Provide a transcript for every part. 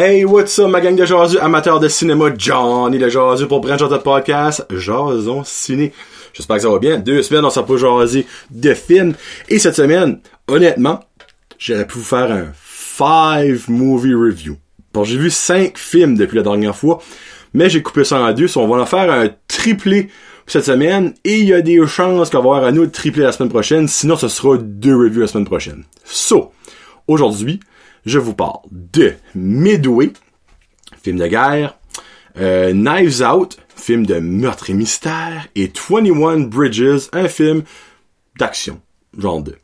Hey, what's up, ma gang de jasus, amateurs de cinéma, Johnny de jasus pour Brand de Podcast, Jason Ciné. J'espère que ça va bien. Deux semaines, on s'est pas jasé de films. Et cette semaine, honnêtement, j'aurais pu vous faire un five movie review. Bon, j'ai vu cinq films depuis la dernière fois, mais j'ai coupé ça en deux, on va en faire un triplé cette semaine, et il y a des chances qu'on va avoir un autre triplé la semaine prochaine, sinon ce sera deux reviews la semaine prochaine. So, aujourd'hui, je vous parle de Midway, film de guerre, euh, Knives Out, film de meurtre et mystère, et 21 Bridges, un film d'action, genre 2.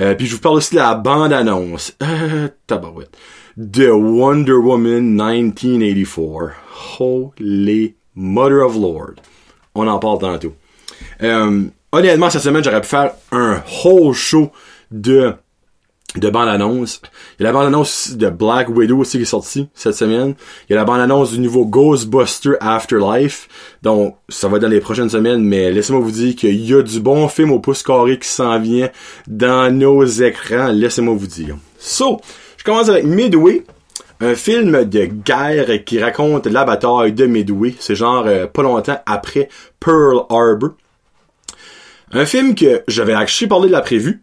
Euh, puis je vous parle aussi de la bande-annonce, euh, tabarouette, de Wonder Woman 1984. Holy Mother of Lord. On en parle tantôt. Euh, honnêtement, cette semaine, j'aurais pu faire un whole show de de bande-annonce. Il y a la bande-annonce de Black Widow aussi qui est sortie cette semaine. Il y a la bande-annonce du nouveau Ghostbuster Afterlife. Donc, ça va être dans les prochaines semaines, mais laissez-moi vous dire qu'il y a du bon film au pouce carré qui s'en vient dans nos écrans. Laissez-moi vous dire. So, je commence avec Midway. Un film de guerre qui raconte la bataille de Midway. C'est genre euh, pas longtemps après Pearl Harbor. Un film que j'avais actually parlé de la prévue.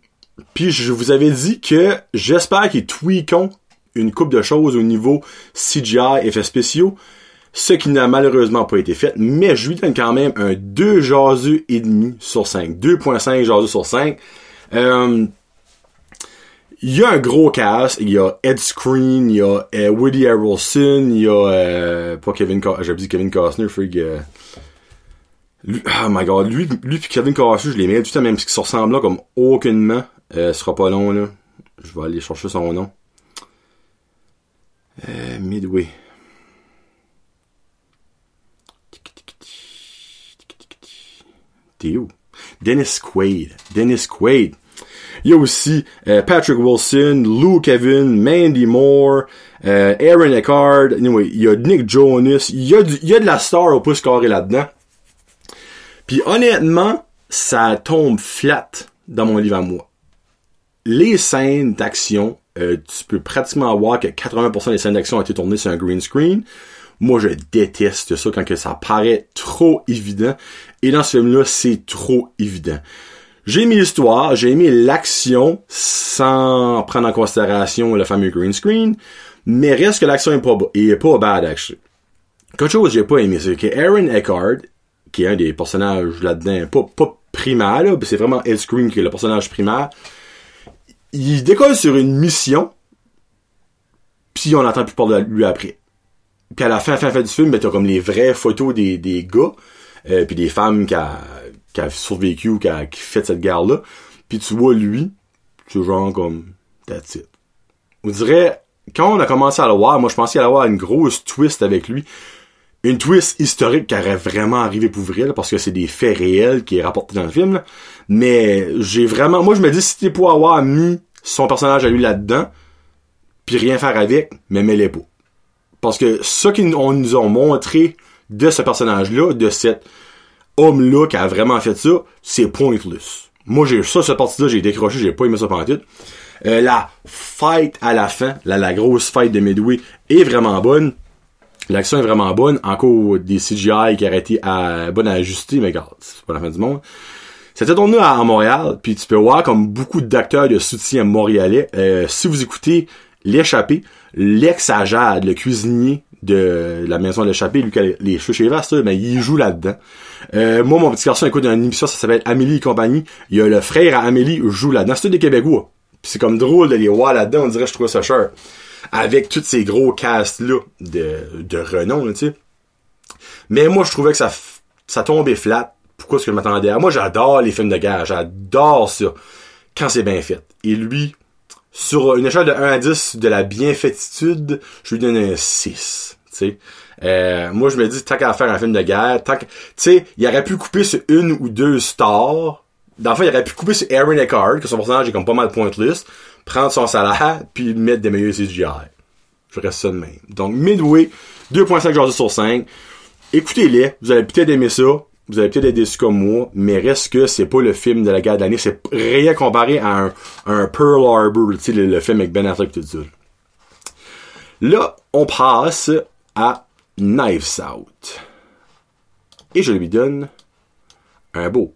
Puis je vous avais dit que j'espère qu'ils tweakeront une coupe de choses au niveau CGI, effets spéciaux, ce qui n'a malheureusement pas été fait, mais je lui donne quand même un 2 jaseux et demi sur 5. 2.5 jaseux sur 5. Euh, il y a un gros cast, il y a Ed Screen, il y a euh, Woody Harrelson, il y a euh, pas Kevin j'ai dit Kevin Costner, frig euh, oh my god, lui, lui puis Kevin Costner, je les mets tout à même parce qu'ils se ressemblent là comme aucunement. Euh, ce sera pas long, là. Je vais aller chercher son nom. Euh, Midway. T'es où? Dennis Quaid. Dennis Quaid. Il y a aussi euh, Patrick Wilson, Lou Kevin, Mandy Moore, euh, Aaron Eckhart, anyway, il y a Nick Jonas, il y a, du, il y a de la star au pouce carré là-dedans. Puis honnêtement, ça tombe flat dans mon livre à moi les scènes d'action, euh, tu peux pratiquement voir que 80% des scènes d'action ont été tournées sur un green screen. Moi, je déteste ça quand que ça paraît trop évident. Et dans ce film-là, c'est trop évident. J'ai aimé l'histoire, j'ai aimé l'action sans prendre en considération le fameux green screen, mais reste que l'action est pas, est pas bad, actually. Quelque chose que j'ai pas aimé, c'est que Aaron Eckhart, qui est un des personnages là-dedans, pas, pas primaire, c'est vraiment Ed qui est le personnage primaire, il décolle sur une mission, puis on entend plus parler de lui après. Puis à la fin, fin, fin du film, ben, t'as comme les vraies photos des, des gars, euh, puis des femmes qui a, qui a survécu ou qui a qui fait cette guerre-là. Puis tu vois lui, c'est genre comme that's it. On dirait, quand on a commencé à le voir, moi je pensais à avoir une grosse twist avec lui. Une twist historique qui aurait vraiment arrivé pour vrai, parce que c'est des faits réels qui est rapporté dans le film. Mais j'ai vraiment... Moi, je me dis, si t'es pour avoir mis son personnage à lui là-dedans, puis rien faire avec, mais mets-les pas. Parce que ce qu'ils nous ont montré de ce personnage-là, de cet homme-là qui a vraiment fait ça, c'est pointless. Moi, j'ai ça, cette partie-là, j'ai décroché, j'ai pas aimé ça pendant. Euh, la fight à la fin, la, la grosse fight de Midway est vraiment bonne. L'action est vraiment bonne. Encore des CGI qui auraient été à, bonne à ajuster, mais regarde, c'est pas la fin du monde. C'était tourné à, Montréal, puis tu peux voir comme beaucoup d'acteurs de soutien montréalais. Euh, si vous écoutez L'échappé, l'ex Ajad, le cuisinier de la maison de l'échappé, lui qui a les cheveux chez mais il joue là-dedans. Euh, moi, mon petit garçon écoute une émission, ça s'appelle Amélie et compagnie. Il y a le frère à Amélie joue là-dedans. C'est des Québécois. c'est comme drôle de les voir là-dedans, on dirait je trouve ça cher. Avec tous ces gros casts-là de, de renom, tu sais. Mais moi, je trouvais que ça, ça tombait flat pourquoi est-ce que je m'attendais à? Moi, j'adore les films de guerre. J'adore ça. Quand c'est bien fait. Et lui, sur une échelle de 1 à 10 de la bienfaititude, je lui donne un 6. Tu euh, moi, je me dis, tant qu'à faire un film de guerre, tant que, tu sais, il aurait pu couper sur une ou deux stars. Dans le fond, il aurait pu couper sur Aaron Eckhart, que son personnage est comme pas mal pointless, prendre son salaire, puis mettre des meilleurs CGI. Je reste ça de même. Donc, Midway, 2.5 sur 5. Écoutez-les, vous allez peut-être aimer ça vous allez peut-être être déçu comme moi, mais reste que c'est pas le film de la guerre de l'année. C'est rien comparé à un, un Pearl Harbor, tu sais, le, film avec Ben Affleck tout ça. Là, on passe à Knives Out. Et je lui donne un beau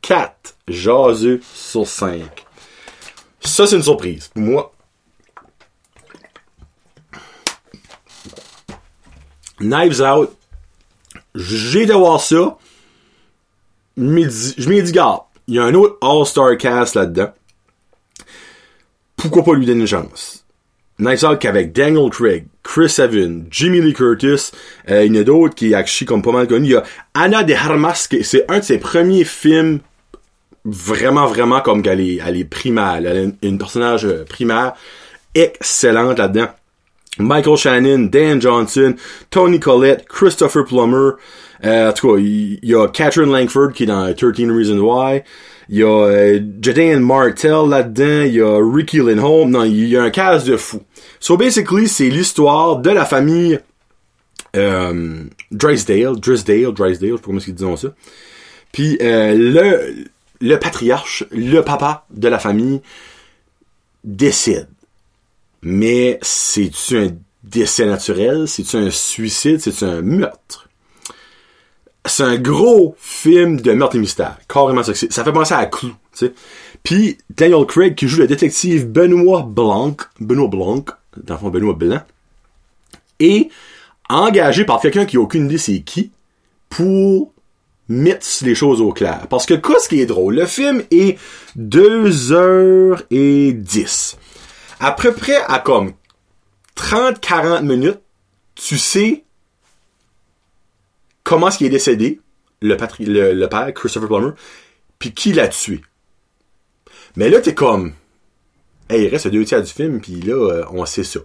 4 jaseux sur 5. Ça, c'est une surprise. Pour moi, Knives Out, j'ai de voir ça. Je m'ai dit, gars, il y a un autre All-Star cast là-dedans. Pourquoi pas lui donner une chance? Knives Out qu'avec Daniel Craig, Chris Evans, Jimmy Lee Curtis, euh, il y en a d'autres qui actually comme pas mal connus. Il y a Anna de Armas, c'est un de ses premiers films vraiment, vraiment comme qu'elle est, elle est primaire. Elle est une personnage euh, primaire excellente là-dedans. Michael Shannon, Dan Johnson, Tony Collette, Christopher Plummer. Euh, en tout cas, il y, a Catherine Langford qui est dans 13 Reasons Why. Il y a euh, Martell là-dedans. Il y a Ricky Lindholm. Non, il y a un cas de fou. So basically, c'est l'histoire de la famille euh, Drysdale, Drysdale, Drysdale, je sais pas comment ils disent ça. Puis euh, le, le patriarche, le papa de la famille, décide mais c'est-tu un décès naturel? C'est-tu un suicide? C'est-tu un meurtre? C'est un gros film de meurtre et mystère. Carrément ça. Ça fait penser à Clou, tu sais. Puis Daniel Craig qui joue le détective Benoît Blanc, Benoît Blanc, dans le Benoît Blanc, est engagé par quelqu'un qui a aucune idée c'est qui pour mettre les choses au clair. Parce que quoi ce qui est drôle, le film est 2h10 à peu près à comme 30-40 minutes, tu sais comment est-ce qu'il est décédé, le, le, père, Christopher Plummer, puis qui l'a tué. Mais là, t'es comme, hey, il reste deux tiers du film, puis là, euh, on sait ça.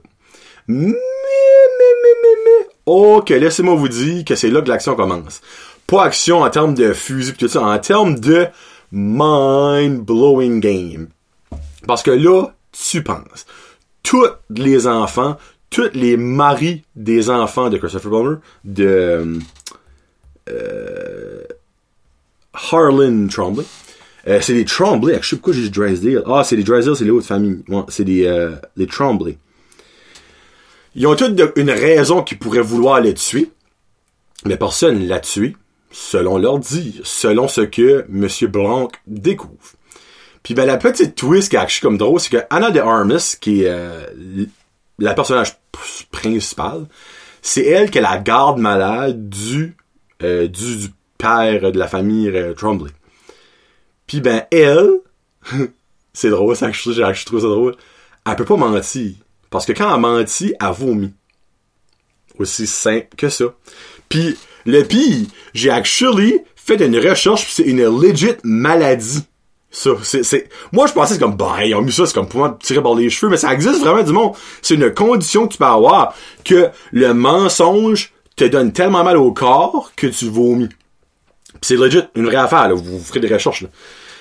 Mais, mais, mais, mais, mais, ok, laissez-moi vous dire que c'est là que l'action commence. Pas action en termes de fusil tout ça, en termes de mind-blowing game. Parce que là, tu penses. Tous les enfants, tous les maris des enfants de Christopher Plummer, de euh, Harlan Trombley, euh, c'est des Trombley, je sais pourquoi j'ai dit Drysdale? Ah, c'est des Drysdale, c'est les autres familles. c'est des, euh, des Trombley. Ils ont toutes une raison qui pourrait vouloir les tuer, mais personne l'a tué, selon leur dit, selon ce que M. Blanc découvre. Puis ben la petite twist qui est comme drôle, c'est que Anna de Armas, qui est euh, la personnage principale, c'est elle qui est la garde malade du, euh, du, père de la famille euh. Puis ben elle, c'est drôle, ça, je, je trouve ça drôle, elle peut pas mentir. Parce que quand elle mentit, elle vomit. Aussi simple que ça. Puis le pire, j'ai actually fait une recherche, c'est une legit maladie. Ça, c'est, Moi, je pensais c'est comme, bah, ils ont mis ça, c'est comme pour moi tirer par les cheveux, mais ça existe vraiment du monde. C'est une condition que tu peux avoir, que le mensonge te donne tellement mal au corps que tu vomis. C'est legit, une vraie affaire, là. Vous, ferez des recherches, là.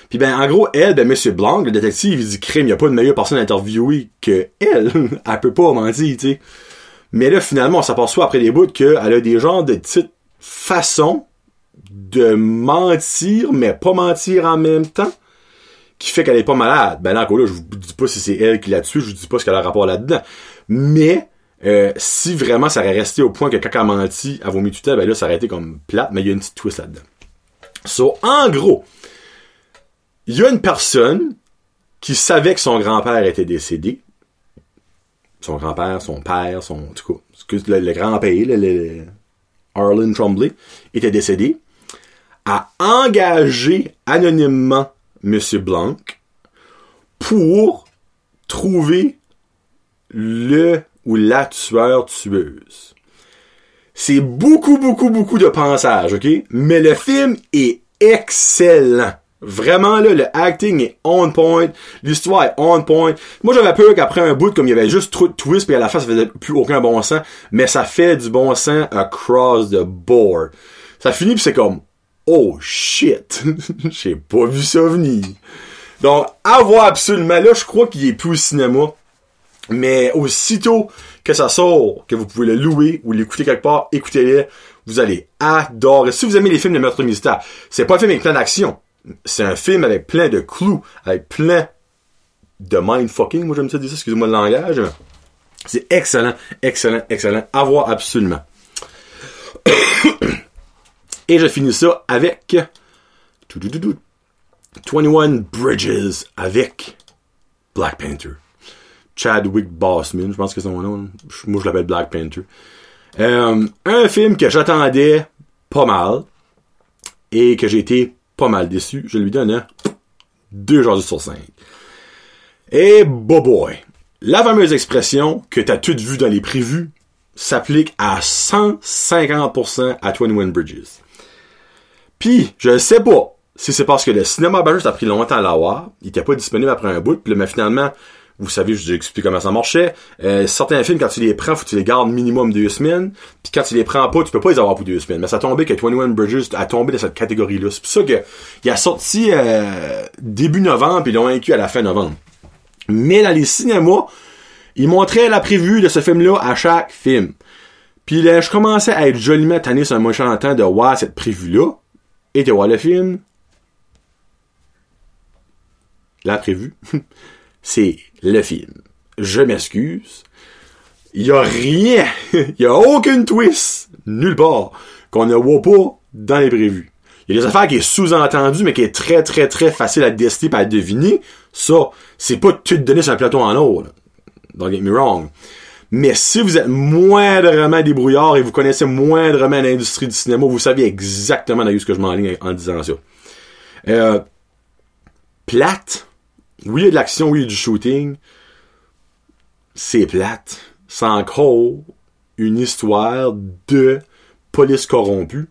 Puis ben, en gros, elle, ben, Monsieur Blanc, le détective, il dit, crime, y a pas de meilleure personne à interviewer que elle. elle peut pas mentir, tu sais. Mais là, finalement, on s'aperçoit après les bouts qu'elle a des genres de petites façons de mentir, mais pas mentir en même temps qui fait qu'elle est pas malade. Ben là, encore là, je vous dis pas si c'est elle qui l'a tué, je vous dis pas ce qu'elle a rapport là-dedans. Mais euh, si vraiment ça aurait resté au point que quand elle menti, elle vomi tout ben là, ça aurait été comme plate, mais il y a une petite twist là-dedans. So, en gros, il y a une personne qui savait que son grand-père était décédé. Son grand-père, son père, son, le, grand-père, le, le, Arlen Trombley, était décédé, a engagé anonymement Monsieur Blanc pour trouver le ou la tueur tueuse. C'est beaucoup, beaucoup, beaucoup de pensage, ok? Mais le film est excellent. Vraiment, là, le acting est on point, l'histoire est on point. Moi, j'avais peur qu'après un bout, comme il y avait juste trop de twists, puis à la fin, ça faisait plus aucun bon sens, mais ça fait du bon sens across the board. Ça finit, puis c'est comme, oh shit, j'ai pas vu ça venir. Donc, à voir absolument. Là, je crois qu'il est plus au cinéma. Mais aussitôt que ça sort, que vous pouvez le louer ou l'écouter quelque part, écoutez-le. Vous allez adorer. Si vous aimez les films de meurtre mystère, c'est pas un film avec plein d'action. C'est un film avec plein de clous, avec plein de mindfucking. Moi, j'aime ça dire ça, excusez-moi le langage. C'est excellent, excellent, excellent. À voir absolument. Et je finis ça avec 21 Bridges avec Black Panther. Chadwick Boseman, je pense que c'est son nom. Moi, je l'appelle Black Panther. Euh, un film que j'attendais pas mal et que j'ai été pas mal déçu. Je lui donne deux jours sur 5. Et boy boy, la fameuse expression que t'as toutes vu dans les prévus s'applique à 150% à 21 Bridges. Puis, je sais pas si c'est parce que le cinéma Bajus a pris longtemps à l'avoir, il était pas disponible après un bout, puis mais finalement, vous savez, je vous ai expliqué comment ça marchait. Euh, certains films, quand tu les prends, faut que tu les gardes minimum deux semaines. Puis quand tu les prends pas, tu peux pas les avoir pour deux semaines. Mais ça tombé que 21 Bridges a tombé dans cette catégorie-là. C'est pour ça que il a sorti euh, début novembre, puis ils l'ont inclus à la fin novembre. Mais dans les cinémas, ils montraient la prévue de ce film-là à chaque film. Puis là, je commençais à être joliment tanné sur un méchant temps de voir cette prévue-là. Et de voir le film. La prévue. c'est le film. Je m'excuse. Il y a rien, il y a aucune twist, nulle part, qu'on ne voit pas dans les prévus. Il y a des affaires qui est sous-entendu, mais qui est très, très, très facile à décider et à deviner. Ça, c'est pas tout donné sur un plateau en or. Don't get me wrong. Mais si vous êtes moindrement débrouillard et vous connaissez moindrement l'industrie du cinéma, vous savez exactement où ce que je m'enligne en disant ça. Euh, plate, oui, il y a de l'action, oui, il y a du shooting. C'est plate. C'est encore une histoire de police corrompue.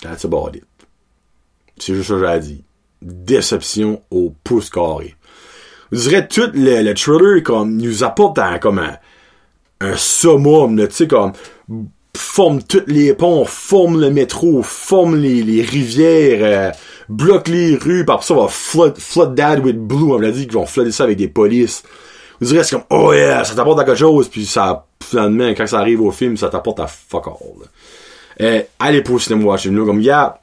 That's about it. C'est juste ça que j'ai dire. Déception au pouce carré. Je dirais tout le, le thriller comme nous apporte un, comme un, un summum, tu sais, comme forme tous les ponts, forme le métro, forme les, les rivières, euh, bloque les rues, par ça, on va flood, flood that with blue. On l'a dit qu'ils vont flooder ça avec des polices. Vous direz, c'est comme, oh yeah, ça t'apporte à quelque chose, puis ça, finalement, quand ça arrive au film, ça t'apporte à fuck all. Euh, allez pour le cinéma watch nous comme, yeah,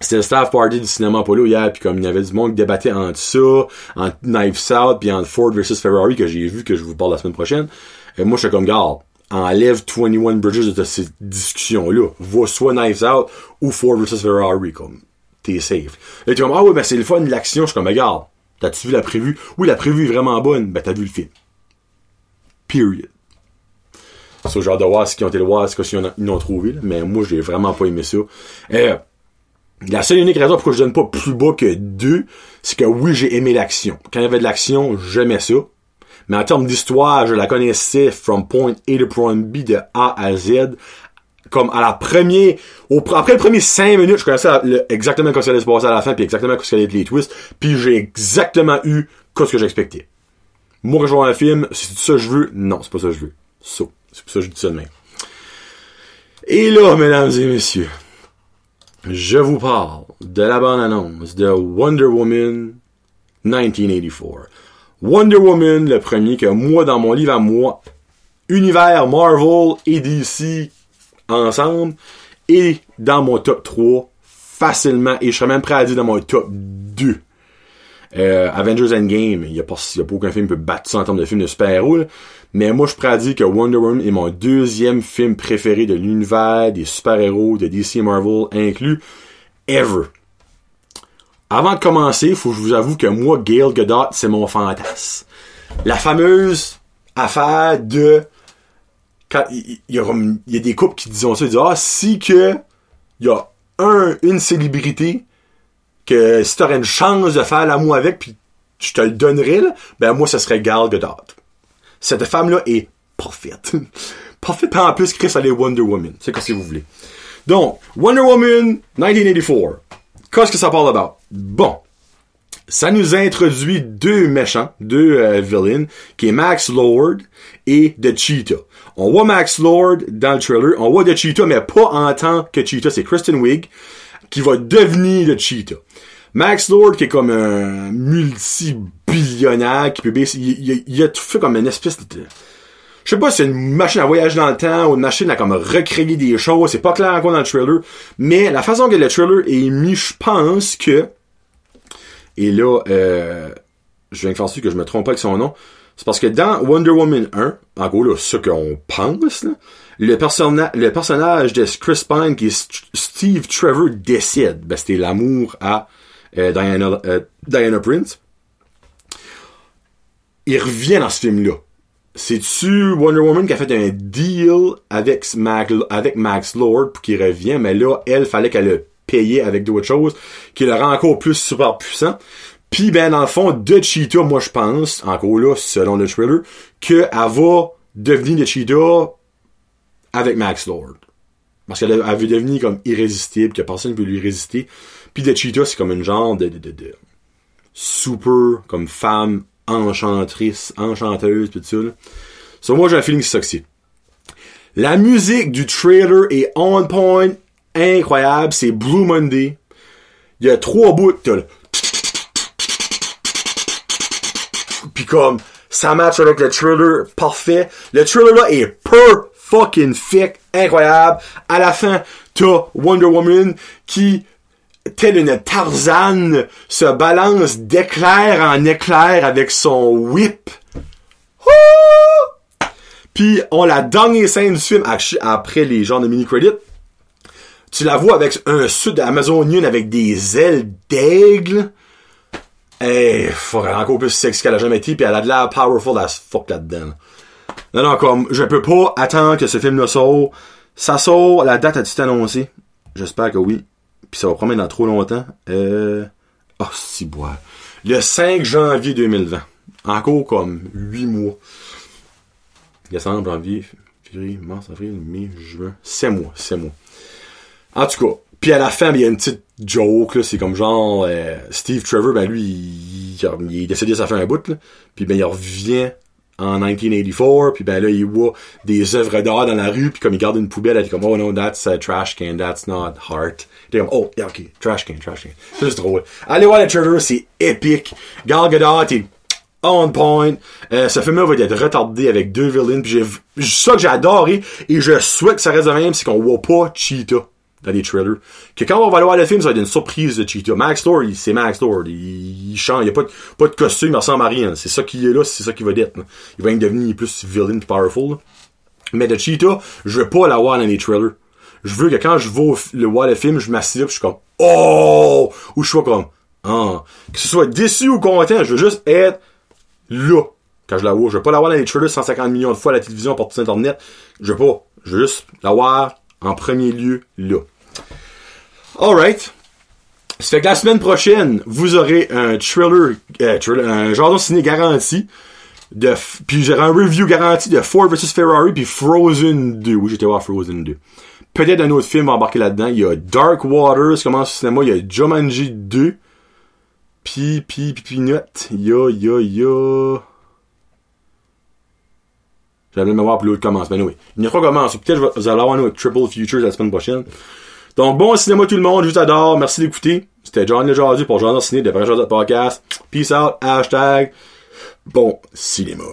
c'était le staff party du cinéma Apollo hier, puis comme il y avait du monde qui débattait entre ça, entre Knives Out, puis entre Ford versus Ferrari, que j'ai vu, que je vous parle la semaine prochaine. Et moi, je suis comme, garde, enlève 21 Bridges de cette discussion-là. Va soit Knives Out ou Ford versus Ferrari, comme t'es safe. Là, tu vas me ah ouais, ben c'est le fun l'action. Je suis comme, regarde, t'as-tu vu la prévue? Oui, la prévue est vraiment bonne. Ben, t'as vu le film. Period. C'est genre de voir ce qu'ils ont été voir, ce qu'ils ont trouvé, là. mais moi, j'ai vraiment pas aimé ça. Euh, la seule unique raison pourquoi je donne pas plus bas que deux, c'est que oui, j'ai aimé l'action. Quand il y avait de l'action, j'aimais ça. Mais en termes d'histoire, je la connaissais from point A to point B de A à Z comme à la première, après les premiers cinq minutes, je connaissais exactement ce qui allait se passer à la fin, puis exactement ce allait être les twists, puis j'ai exactement eu ce que j'expectais. Moi, je vois un film, c'est ça que je veux? Non, c'est pas ça que je veux. Ça. C'est pour ça que je dis ça de même. Et là, mesdames et messieurs, je vous parle de la bande-annonce de Wonder Woman 1984. Wonder Woman, le premier que moi, dans mon livre à moi, univers Marvel et DC ensemble et dans mon top 3 facilement et je serais même prêt à dire dans mon top 2. Euh, Avengers Endgame, il n'y a, a pas aucun film qui peut battre ça en termes de film de super-héros, mais moi je suis prêt que Wonder Woman est mon deuxième film préféré de l'univers des super-héros de DC Marvel inclus, ever. Avant de commencer, faut que je vous avoue que moi, Gail Godot, c'est mon fantasme. La fameuse affaire de il y, a, des couples qui disent ça, ils disent ah si que il y a un une célébrité que si t'aurais une chance de faire l'amour avec puis je te le donnerais là, ben moi ce serait Gal Gadot. Cette femme là est parfaite. parfaite en plus Chris elle est Wonder Woman, c'est que si vous voulez. Donc Wonder Woman 1984. Qu'est-ce que ça parle about? Bon, ça nous introduit deux méchants, deux euh, villains, qui est Max Lord et The Cheetah. On voit Max Lord dans le trailer, on voit The Cheetah, mais pas en tant que Cheetah, c'est Kristen Wiig qui va devenir The Cheetah. Max Lord qui est comme un multi-billionnaire qui peut il, il, a tout fait comme une espèce de je sais pas si c'est une machine à voyager dans le temps ou une machine à comme recréer des choses, c'est pas clair encore dans le trailer, mais la façon que le trailer est mis, je pense que et là, euh, je viens de faire que je me trompe pas avec son nom. C'est parce que dans Wonder Woman 1, en gros, là, ce qu'on pense, là, le, le personnage de Chris Pine, qui est Steve Trevor, décide. Ben, c'était l'amour à euh, Diana, euh, Diana Prince. Il revient dans ce film-là. C'est-tu Wonder Woman qui a fait un deal avec, avec Max Lord pour qu'il revienne, mais là, elle, fallait qu'elle le paye avec d'autres choses, qui le rend encore plus super puissant. Puis ben dans le fond, de Cheetah, moi je pense, encore là, selon le trailer, qu'elle va devenir de Cheetah avec Max Lord. Parce qu'elle veut devenir comme irrésistible, que personne ne peut lui résister. Puis de Cheetah, c'est comme une genre de super, comme femme enchantrice, enchanteuse, tout ça. Là. So, moi, j'ai un feeling ça La musique du trailer est on point, incroyable, c'est Blue Monday. Il y a trois bouts, t'as le... Puis comme, ça match avec le trailer parfait. Le trailer là est per fucking thick, incroyable. À la fin, t'as Wonder Woman qui telle une Tarzane, se balance d'éclair en éclair avec son whip. Puis, on la dernière scène du film, après les genres de mini-credits, tu la vois avec un sud amazonien avec des ailes d'aigle. Eh, faudrait encore plus sexy qu'elle a jamais été, puis elle a de la powerful as fuck là-dedans. Non, non, comme, je peux pas attendre que ce film-là sorte. Ça sort, la date a-tu annoncée? J'espère que oui. Puis ça va promettre dans trop longtemps. Euh... Oh, si bois. Le 5 janvier 2020. Encore comme 8 mois. Décembre, janvier, février, mars, avril, mai, juin. 7 mois, 7 mois. En tout cas. Puis à la fin, il y a une petite joke, là. C'est comme genre, euh, Steve Trevor, ben lui, il, il, est décédé, ça fait un bout, là. Puis ben il revient en 1984, puis ben là, il voit des œuvres d'art dans la rue, puis comme il garde une poubelle, il est comme, oh no, that's a trash can, that's not heart. T'es comme, oh, yeah, ok, trash can, trash can. C'est juste drôle. Allez voir le trailer, c'est épique. Gal Gadot est on point. Euh, ce film-là va être retardé avec deux villains, puis j'ai, ça que j'ai adoré, et je souhaite que ça reste de même, c'est qu'on voit pas Cheetah dans les trailers. Que quand on va voir le film, ça va être une surprise de Cheetah. Max Lord, c'est Max Lord. Il, chante, il y a pas de, pas de costume, il ressemble à rien. C'est ça qui est là, c'est ça qui va être. Il va devenir plus villain, powerful. Mais de Cheetah, je veux pas l'avoir dans les trailers. Je veux que quand je vais le voir le film, je m'assieds je suis comme Oh! Ou je sois comme Ah. Que ce soit déçu ou content, je veux juste être là. Quand je la vois. Je veux pas l'avoir dans les trailers 150 millions de fois à la télévision par tout internet. Je veux pas. Je veux juste l'avoir en premier lieu là. Alright. Ça fait que la semaine prochaine, vous aurez un trailer, euh, un de ciné garanti. De, puis j'aurai un review garanti de Ford vs Ferrari puis Frozen 2. Oui, j'étais voir Frozen 2. Peut-être un autre film embarqué là-dedans. Il y a Dark Waters, commence au cinéma. Il y a Jumanji 2. Puis, puis, puis, note. Il y a, y a, y a... J'avais même voir pour l'autre commence. Ben oui. Il y a trois commences. Peut-être vous allez avoir un Triple Futures la semaine prochaine. Donc, bon cinéma tout le monde. Je vous adore. Merci d'écouter. C'était John Le pour John Ciné de Vrai Podcast. Peace out. Hashtag bon cinéma.